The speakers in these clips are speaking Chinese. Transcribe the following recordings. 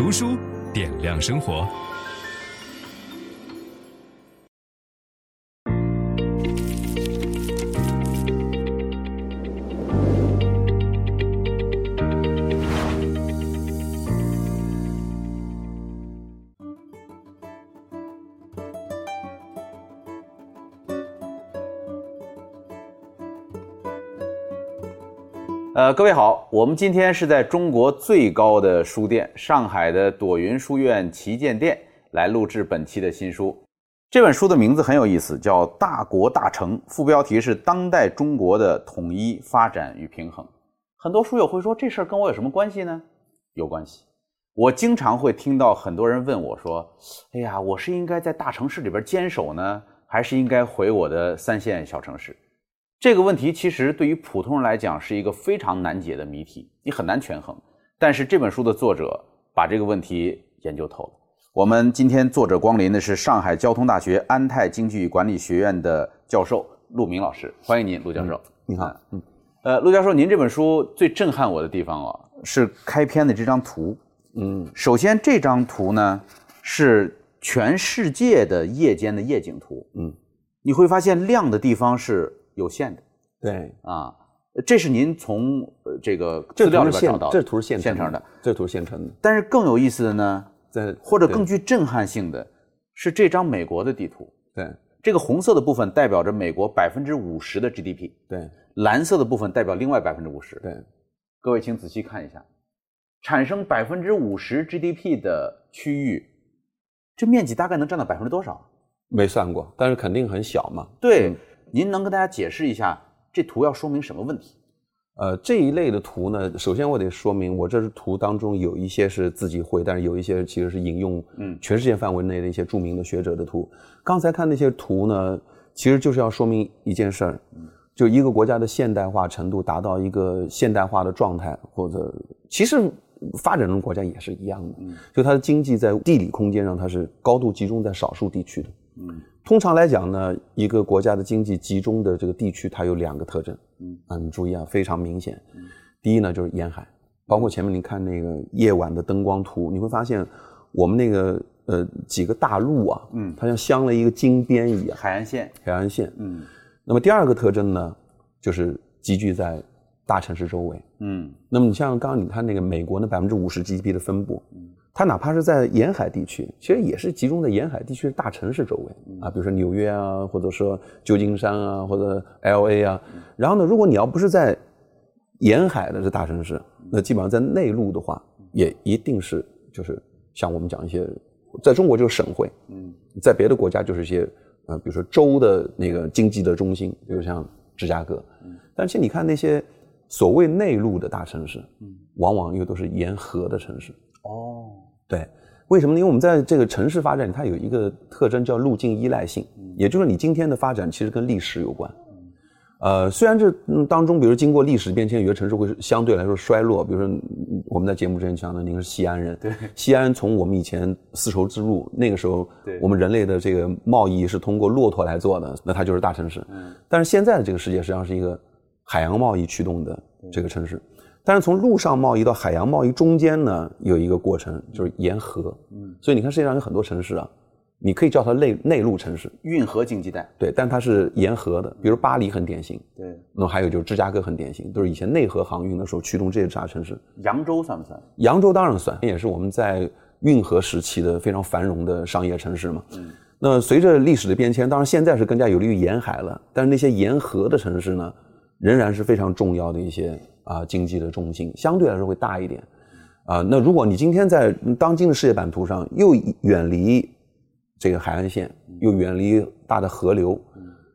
读书点亮生活。呃，各位好，我们今天是在中国最高的书店——上海的朵云书院旗舰店来录制本期的新书。这本书的名字很有意思，叫《大国大城》，副标题是“当代中国的统一发展与平衡”。很多书友会说，这事儿跟我有什么关系呢？有关系。我经常会听到很多人问我说：“哎呀，我是应该在大城市里边坚守呢，还是应该回我的三线小城市？”这个问题其实对于普通人来讲是一个非常难解的谜题，你很难权衡。但是这本书的作者把这个问题研究透了。我们今天作者光临的是上海交通大学安泰经济与管理学院的教授陆明老师，欢迎您，陆教授。你好，嗯，呃，陆教授，您这本书最震撼我的地方啊，是开篇的这张图。嗯，首先这张图呢是全世界的夜间的夜景图。嗯，你会发现亮的地方是。有限的，对啊，这是您从这个资料里边找到的，这图是现现成的，这图是现成的。但是更有意思的呢，在或者更具震撼性的是这张美国的地图。对，这个红色的部分代表着美国百分之五十的 GDP，对，蓝色的部分代表另外百分之五十。对，各位请仔细看一下，产生百分之五十 GDP 的区域，这面积大概能占到百分之多少？没算过，但是肯定很小嘛。对。嗯您能跟大家解释一下这图要说明什么问题？呃，这一类的图呢，首先我得说明，我这是图当中有一些是自己绘，但是有一些其实是引用，嗯，全世界范围内的一些著名的学者的图。刚才看那些图呢，其实就是要说明一件事儿，就一个国家的现代化程度达到一个现代化的状态，或者其实发展中国家也是一样的，就它的经济在地理空间上它是高度集中在少数地区的，嗯。通常来讲呢，一个国家的经济集中的这个地区，它有两个特征。嗯，啊，你注意啊，非常明显。嗯，第一呢就是沿海，包括前面你看那个夜晚的灯光图，你会发现我们那个呃几个大陆啊，嗯，它像镶了一个金边一样。海岸线，海岸线。嗯，那么第二个特征呢，就是集聚在大城市周围。嗯，那么你像刚刚你看那个美国那百分之五十 GDP 的分布。嗯。它哪怕是在沿海地区，其实也是集中在沿海地区的大城市周围啊，比如说纽约啊，或者说旧金山啊，或者 LA 啊。然后呢，如果你要不是在沿海的这大城市，那基本上在内陆的话，也一定是就是像我们讲一些，在中国就是省会，嗯，在别的国家就是一些呃，比如说州的那个经济的中心，比如像芝加哥。但是你看那些所谓内陆的大城市，嗯，往往又都是沿河的城市。哦。对，为什么呢？因为我们在这个城市发展，它有一个特征叫路径依赖性，也就是你今天的发展其实跟历史有关。呃，虽然这当中，比如经过历史变迁，有些城市会相对来说衰落。比如说，我们在节目之前讲的，您是西安人，对，西安从我们以前丝绸之路那个时候，对，我们人类的这个贸易是通过骆驼来做的，那它就是大城市。嗯，但是现在的这个世界实际上是一个海洋贸易驱动的这个城市。但是从陆上贸易到海洋贸易中间呢，有一个过程，就是沿河。嗯，所以你看世界上有很多城市啊，你可以叫它内内陆城市，运河经济带。对，但它是沿河的，比如巴黎很典型。对，那么还有就是芝加哥很典型，都是以前内河航运的时候驱动这些大城市。扬州算不算？扬州当然算，也是我们在运河时期的非常繁荣的商业城市嘛。嗯，那随着历史的变迁，当然现在是更加有利于沿海了，但是那些沿河的城市呢，仍然是非常重要的一些。啊，经济的重心相对来说会大一点，啊，那如果你今天在当今的世界版图上又远离这个海岸线，又远离大的河流，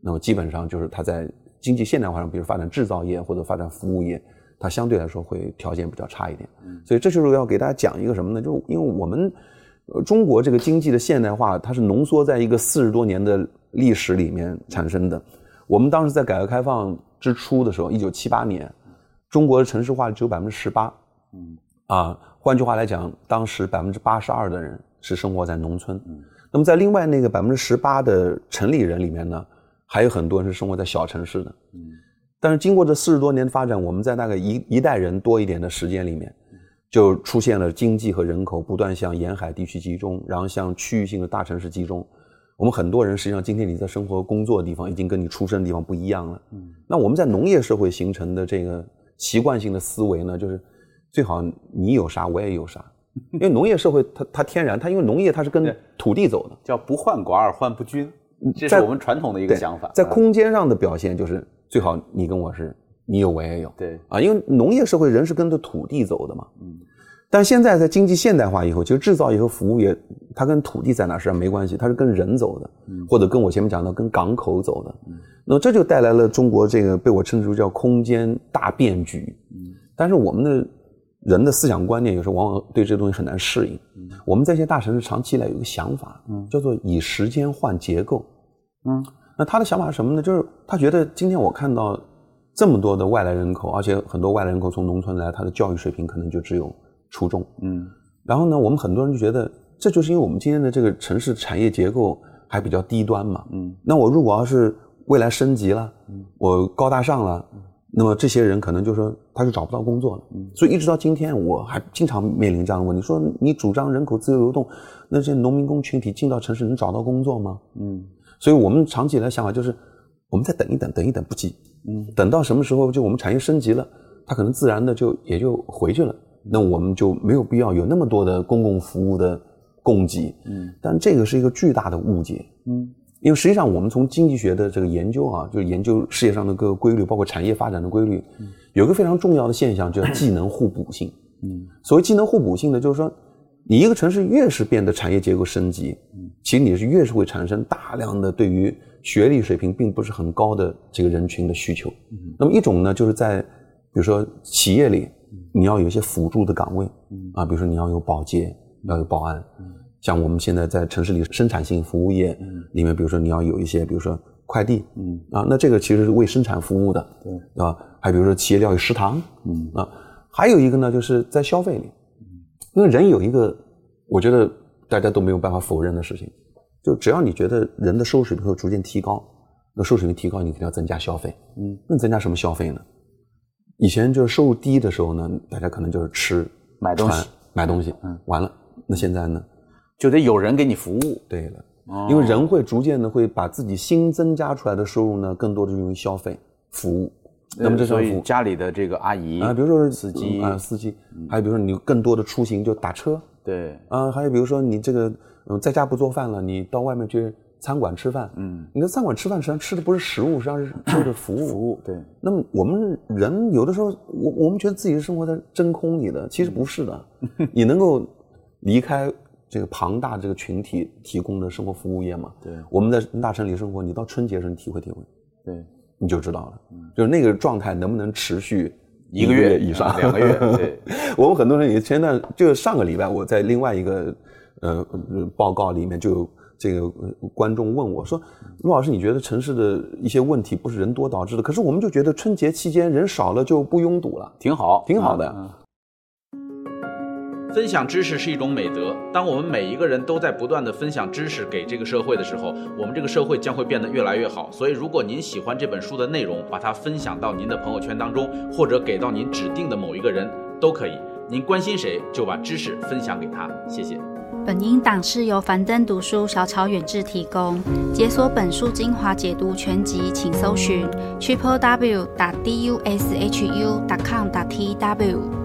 那么基本上就是它在经济现代化上，比如发展制造业或者发展服务业，它相对来说会条件比较差一点。所以这就是要给大家讲一个什么呢？就因为我们呃中国这个经济的现代化，它是浓缩在一个四十多年的历史里面产生的。我们当时在改革开放之初的时候，一九七八年，中国的城市化只有百分之十八。嗯啊，换句话来讲，当时百分之八十二的人是生活在农村。嗯，那么在另外那个百分之十八的城里人里面呢，还有很多人是生活在小城市的。嗯。但是经过这四十多年的发展，我们在大概一一代人多一点的时间里面，就出现了经济和人口不断向沿海地区集中，然后向区域性的大城市集中。我们很多人实际上今天你在生活工作的地方已经跟你出生的地方不一样了。嗯，那我们在农业社会形成的这个习惯性的思维呢，就是最好你有啥我也有啥，因为农业社会它它天然它因为农业它是跟土地走的，叫不患寡而患不均，这是我们传统的一个想法。在空间上的表现就是。最好你跟我是，你有我也有，对。啊，因为农业社会人是跟着土地走的嘛，嗯，但现在在经济现代化以后，其实制造业和服务业它跟土地在哪实际上没关系，它是跟人走的，嗯，或者跟我前面讲到跟港口走的，嗯，那么这就带来了中国这个被我称之为叫空间大变局，嗯，但是我们的人的思想观念有时候往往对这个东西很难适应，嗯，我们在一些大城市长期以来有一个想法，嗯，叫做以时间换结构，嗯。那他的想法是什么呢？就是他觉得今天我看到这么多的外来人口，而且很多外来人口从农村来，他的教育水平可能就只有初衷。嗯。然后呢，我们很多人就觉得，这就是因为我们今天的这个城市产业结构还比较低端嘛。嗯。那我如果要是未来升级了，嗯，我高大上了，嗯，那么这些人可能就说他就找不到工作了。嗯。所以一直到今天，我还经常面临这样的问题：说你主张人口自由流动，那这些农民工群体进到城市能找到工作吗？嗯。所以我们长期以来想法就是，我们再等一等，等一等不急，嗯，等到什么时候就我们产业升级了，它可能自然的就也就回去了，那我们就没有必要有那么多的公共服务的供给，嗯，但这个是一个巨大的误解，嗯，因为实际上我们从经济学的这个研究啊，就是研究世界上的各个规律，包括产业发展的规律，嗯，有一个非常重要的现象叫技能互补性，嗯，所谓技能互补性呢，就是说。你一个城市越是变得产业结构升级，其实你是越是会产生大量的对于学历水平并不是很高的这个人群的需求。那么一种呢，就是在比如说企业里，你要有一些辅助的岗位，啊，比如说你要有保洁，要有保安。像我们现在在城市里生产性服务业里面，比如说你要有一些，比如说快递，啊，那这个其实是为生产服务的，对吧？还比如说企业要有食堂，啊，还有一个呢，就是在消费里。因为人有一个，我觉得大家都没有办法否认的事情，就只要你觉得人的收入水平会逐渐提高，那收入水平提高，你肯定要增加消费。嗯，那增加什么消费呢？以前就是收入低的时候呢，大家可能就是吃、买东西、买东西。嗯，完了，那现在呢，就得有人给你服务。对了，哦，因为人会逐渐的会把自己新增加出来的收入呢，更多的用于消费、服务。那么这时候家里的这个阿姨啊，比如说是司机啊，司机，还有比如说你更多的出行就打车，对，啊，还有比如说你这个嗯在家不做饭了，你到外面去餐馆吃饭，嗯，你在餐馆吃饭实际上吃的不是食物，实际上是吃的服务，服务，对。那么我们人有的时候，我我们觉得自己是生活在真空里的，其实不是的。你能够离开这个庞大这个群体提供的生活服务业吗？对。我们在大城里生活，你到春节时候你体会体会，对。你就知道了，就是那个状态能不能持续一个月以上，两个月？对，我们很多人也前段就上个礼拜，我在另外一个呃报告里面就有这个观众问我说：“陆老师，你觉得城市的一些问题不是人多导致的？可是我们就觉得春节期间人少了就不拥堵了，挺好，挺好的。”分享知识是一种美德。当我们每一个人都在不断的分享知识给这个社会的时候，我们这个社会将会变得越来越好。所以，如果您喜欢这本书的内容，把它分享到您的朋友圈当中，或者给到您指定的某一个人都可以。您关心谁，就把知识分享给他。谢谢。本音档是由樊登读书小草远志提供。解锁本书精华解读全集，请搜寻 triple w 打 d u s h u 打 com 打 t w。